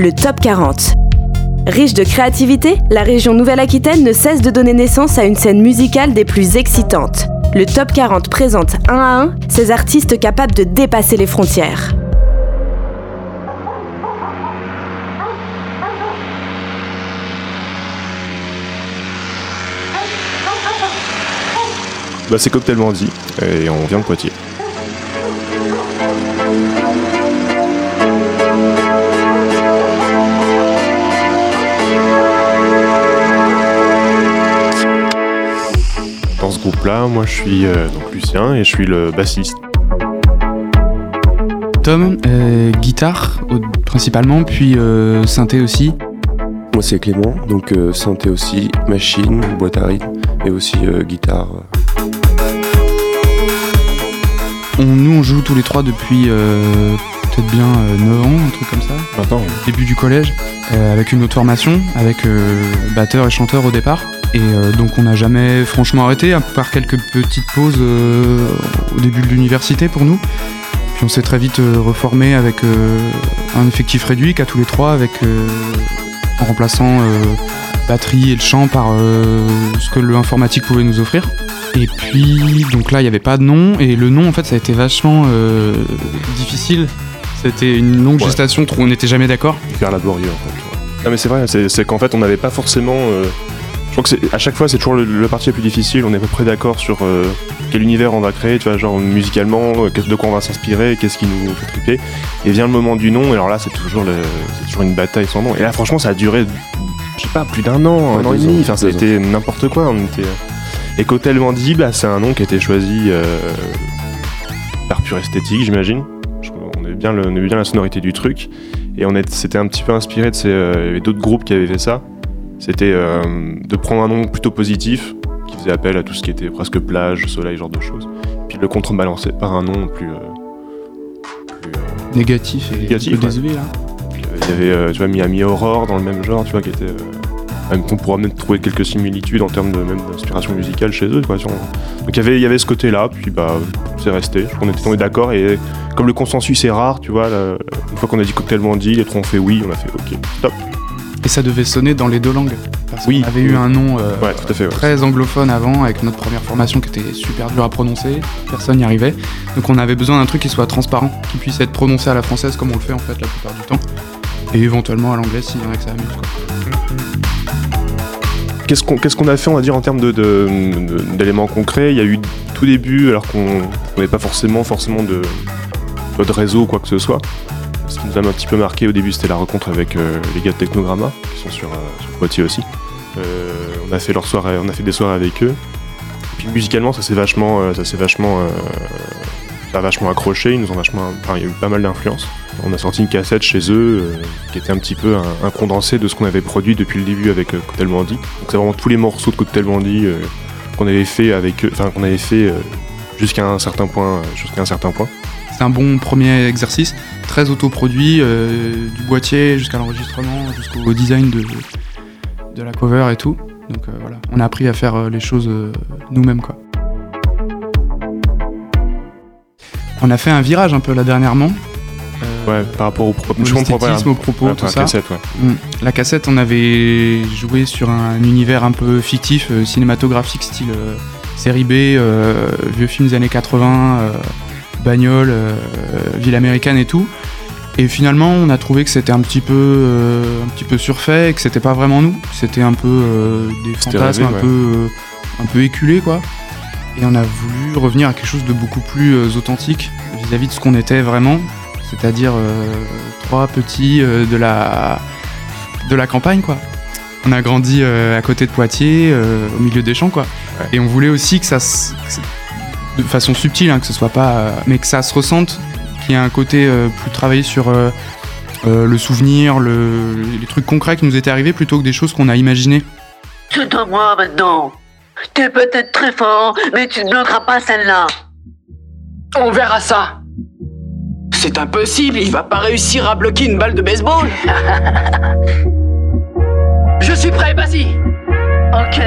le Top 40. Riche de créativité, la région Nouvelle-Aquitaine ne cesse de donner naissance à une scène musicale des plus excitantes. Le Top 40 présente un à un ces artistes capables de dépasser les frontières. Bah, c'est Cocktail Bandit et on vient de Poitiers. Groupe-là, moi je suis euh, donc Lucien et je suis le bassiste. Tom, euh, guitare principalement, puis euh, synthé aussi. Moi c'est Clément, donc euh, synthé aussi, machine, boîte à rythme et aussi euh, guitare. On, nous, on joue tous les trois depuis euh, peut-être bien euh, 9 ans, un truc comme ça. Maintenant, Début du collège, euh, avec une autre formation, avec euh, batteur et chanteur au départ. Et euh, donc on n'a jamais franchement arrêté, à part quelques petites pauses euh, au début de l'université pour nous. Puis on s'est très vite euh, reformé avec un effectif réduit qu'à tous les trois, avec en remplaçant batterie et le chant par ce que l'informatique pouvait nous offrir. Et puis donc là il n'y avait pas de nom et le nom en fait ça a été vachement difficile. C'était une longue Ouais. gestation, où on n'était jamais d'accord. hyper laborieux en fait. Non mais c'est vrai, c'est qu'en fait on n'avait pas forcément. Euh, je crois que c'est- à chaque fois c'est toujours le, le parti le plus difficile. On est à peu près d'accord sur euh, quel univers on va créer, tu vois, genre musicalement, euh, de quoi on va s'inspirer, qu'est-ce qui nous fait triper. Et vient le moment du nom, et alors là c'est toujours, le- c'est toujours une bataille sans nom. Et là franchement ça a duré, je sais pas, plus d'un an, un Ouais, an et demi. Enfin ça a deux été n'importe quoi. On était. Et Cotel Mandy, bah, c'est un nom qui a été choisi euh, par pure esthétique, j'imagine. On aimait bien, le- on aimait bien la sonorité du truc. Et on est- s'était un petit peu inspiré de ces, euh, il y avait d'autres groupes qui avaient fait ça. C'était euh, de prendre un nom plutôt positif, qui faisait appel à tout ce qui était presque plage, soleil, genre de choses. Puis de le contrebalancer par un nom plus. euh, plus, euh, Négatif et Négatif, un peu ouais. désuet là. il y avait tu vois, Miami Aurore dans le même genre, tu vois, qui était. euh, même qu'on pourra même trouver quelques similitudes en termes de même d'inspiration musicale chez eux. Quoi, sur- Donc il y avait, il y avait ce côté-là, puis bah c'est resté. On était tombé d'accord et comme le consensus est rare, tu vois, là, une fois qu'on a dit cocktail bandit, les trois ont fait oui, on a fait ok, stop. Et ça devait sonner dans les deux langues. Parce Oui. qu'on avait eu un nom euh, Ouais, tout à fait. ouais. très anglophone avant, avec notre première formation qui était super dur à prononcer. Personne n'y arrivait. Donc on avait besoin d'un truc qui soit transparent, qui puisse être prononcé à la française comme on le fait en fait la plupart du temps. Et éventuellement à l'anglais s'il y en a que ça amuse. Qu'est-ce qu'on a fait, on va dire, en termes de- de- de- d'éléments concrets? Il y a eu tout début, alors qu'on n'avait pas forcément, forcément de réseau ou quoi que ce soit. Ce qui nous a un petit peu marqué au début, c'était la rencontre avec euh, les gars de Technogramma, qui sont sur, euh, sur Poitiers aussi. Euh, on, a fait on a fait des soirées avec eux. Et puis musicalement, ça s'est vachement, ça s'est vachement, ça vachement accroché. Ils nous ont vachement, enfin, il y a eu pas mal d'influence. On a sorti une cassette chez eux qui était un petit peu un, condensé de ce qu'on avait produit depuis le début avec euh, Cocktail Bandit. Donc c'est vraiment tous les morceaux de Cocktail Bandit qu'on avait fait avec eux, enfin qu'on avait fait jusqu'à un certain point, jusqu'à un certain point. C'est un bon premier exercice, très autoproduit, euh, du boîtier jusqu'à l'enregistrement, jusqu'au design de, de la cover et tout. Donc euh, voilà, on a appris à faire euh, les choses nous-mêmes quoi. On a fait un virage un peu là dernièrement. euh, Ouais, par rapport au propos. au esthétisme, aux propos, tout ça. Cassette, ouais. Mm. La cassette, on avait joué sur un univers un peu fictif, euh, cinématographique, style euh, série B, vieux films des années 80, euh, bagnole, euh, ville américaine et tout. Et finalement, on a trouvé que c'était un petit peu, euh, un petit peu surfait, et que c'était pas vraiment nous. C'était un peu euh, des fantasmes, rêvé, un peu, euh, un peu éculés, quoi. Et on a voulu revenir à quelque chose de beaucoup plus euh, authentique vis-à-vis de ce qu'on était vraiment, c'est-à-dire euh, trois petits euh, de la de la campagne, quoi. On a grandi euh, à côté de Poitiers, euh, au milieu des champs, quoi. Ouais. Et on voulait aussi que ça, se- que ça- de façon subtile, hein, que ce soit pas, euh, mais que ça se ressente, qu'il y ait un côté euh, plus travaillé sur euh, euh, le souvenir, le, les trucs concrets qui nous étaient arrivés, plutôt que des choses qu'on a imaginées. C'est à moi maintenant. T'es peut-être très fort, mais tu ne bloqueras pas celle-là. On verra ça. C'est impossible, il va pas réussir à bloquer une balle de baseball. Je suis prêt, vas-y. Ok.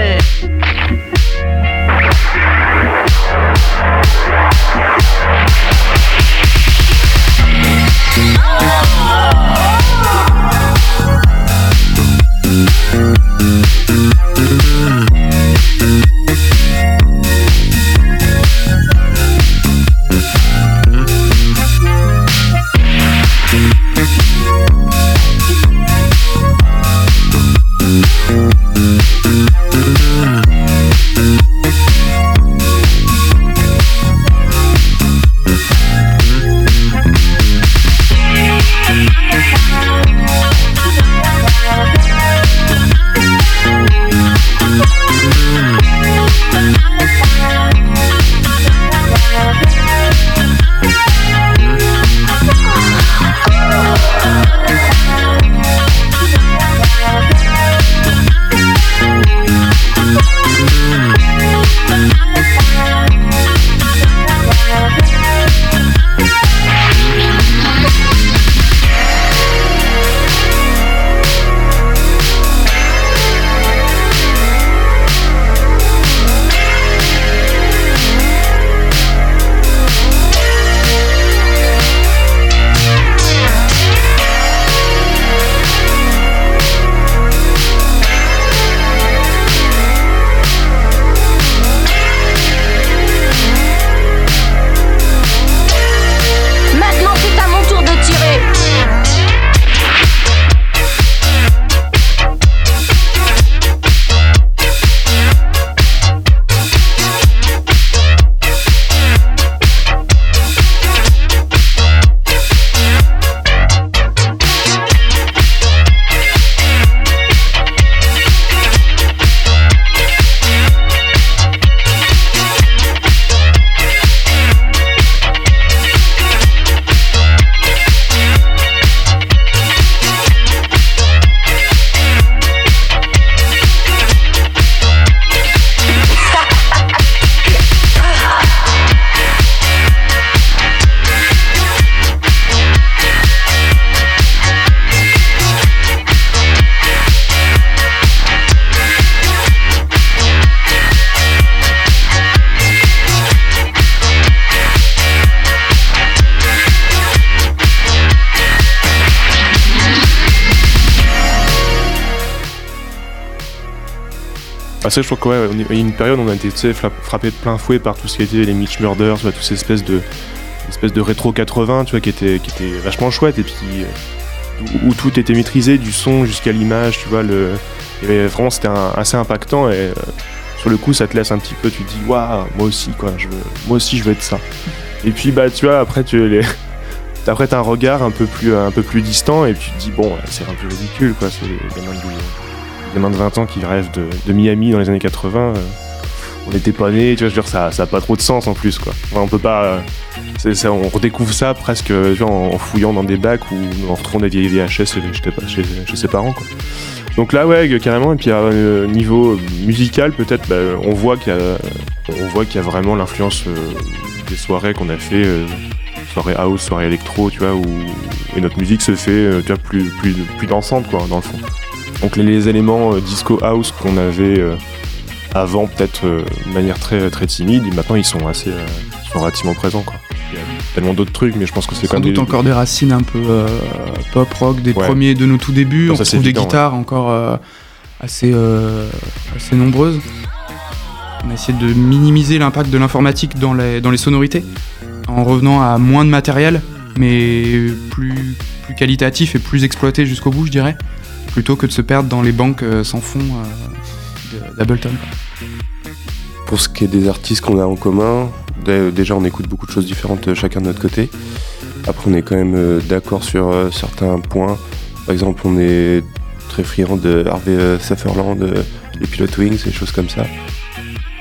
Ça, je crois qu'il y a une période où on a été frappé de plein fouet par tout ce qui était les Mitch Murders, toutes ces espèces de, espèces de rétro 80, tu vois, qui était, qui était vachement chouette et puis où, tout était maîtrisé, du son jusqu'à l'image, tu vois. Le, vraiment, c'était assez impactant et euh, sur le coup, ça te laisse un petit peu, tu te dis, waouh, moi aussi, quoi, je veux, moi aussi, je veux être ça. Et puis, bah, tu vois, après, tu les. Après, t'as un regard un peu plus, un peu plus distant et tu te dis, bon, c'est un peu ridicule, quoi. C'est des mains de 20 ans qui rêvent de, Miami dans les années 80. Euh, on était pas nés, tu vois, je veux dire, ça, ça a pas trop de sens en plus, quoi. on peut pas. Euh, on redécouvre ça presque en, fouillant dans des bacs ou en retrouvant des vieilles VHS chez, ses parents, quoi. Donc là, ouais, carrément. Et puis, à euh, niveau musical, peut-être, bah, on voit qu'il y a, y a vraiment l'influence des soirées qu'on a fait, soirée house, soirée électro, tu vois, où et notre musique se fait, tu plus, plus, plus dansante, quoi, dans le fond. Donc les, éléments euh, disco house qu'on avait euh, avant peut-être euh, de manière très très timide, maintenant ils sont assez sont relativement présents quoi. Il y a tellement d'autres trucs, mais je pense que c'est quand même. doute encore des racines un peu pop rock des premiers de nos tout débuts. on trouve des guitares encore assez assez nombreuses. On a essayé de minimiser l'impact de l'informatique dans les, dans les sonorités, en revenant à moins de matériel, mais plus, plus qualitatif et plus exploité jusqu'au bout, je dirais plutôt que de se perdre dans les banques euh, sans fond euh, d'Ableton. Pour ce qui est des artistes qu'on a en commun, déjà on écoute beaucoup de choses différentes euh, chacun de notre côté. Après on est quand même d'accord sur certains points. Par exemple on est très friand de Harvey Sutherland, les Pilot Wings, des choses comme ça.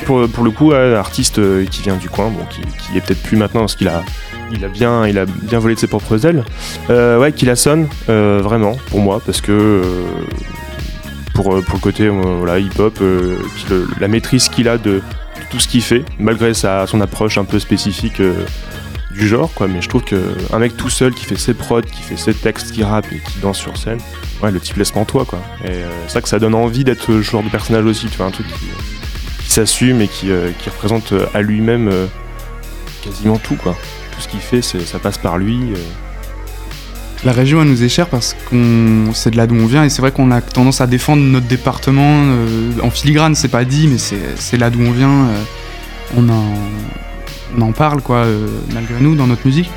Pour, pour le coup, un artiste qui vient du coin, bon, qui, qui est peut-être plus maintenant parce qu'il a il a bien, il a bien volé de ses propres ailes. Euh, ouais, qu'il sonne euh, vraiment pour moi parce que euh, pour, pour le côté voilà, hip-hop, la maîtrise qu'il a de, tout ce qu'il fait, malgré sa, son approche un peu spécifique du genre, quoi. Mais je trouve qu'un mec tout seul qui fait ses prods, qui fait ses textes, qui rappe et qui danse sur scène, ouais, le type laisse toi, quoi. Et c'est ça que ça donne envie d'être ce genre de personnage aussi, tu vois, un truc qui, s'assume et qui, qui, représente à lui-même quasiment tout, quoi ce qu'il fait, ça passe par lui. Euh. La région, elle nous est chère parce qu'on c'est de là d'où on vient et c'est vrai qu'on a tendance à défendre notre département euh, en filigrane, c'est pas dit, mais c'est là d'où on vient. Euh, on, en, on en parle, quoi, malgré nous, dans notre musique.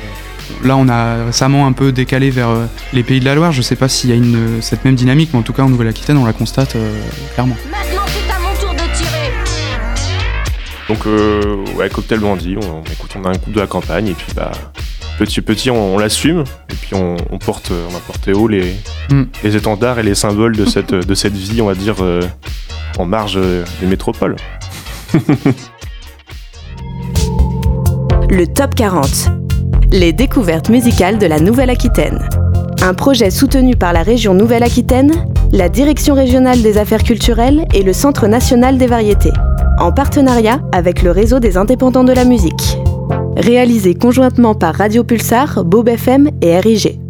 Là, on a récemment un peu décalé vers les pays de la Loire. Je sais pas s'il y a cette même dynamique, mais en tout cas, en Nouvelle-Aquitaine, on la constate clairement. Donc euh, ouais, cocktail bandit, on, écoute, on a un coup de la campagne et puis bah petit petit on, l'assume et puis on, porte, on a porté haut les, mm. les étendards et les symboles de cette, de cette vie, on va dire, euh, en marge des métropoles. Le Top 40. Les découvertes musicales de la Nouvelle-Aquitaine. Un projet soutenu par la région Nouvelle-Aquitaine, la Direction régionale des affaires culturelles et le Centre national des variétés en partenariat avec le réseau des indépendants de la musique. Réalisé conjointement par Radio Pulsar, Bob FM et RIG.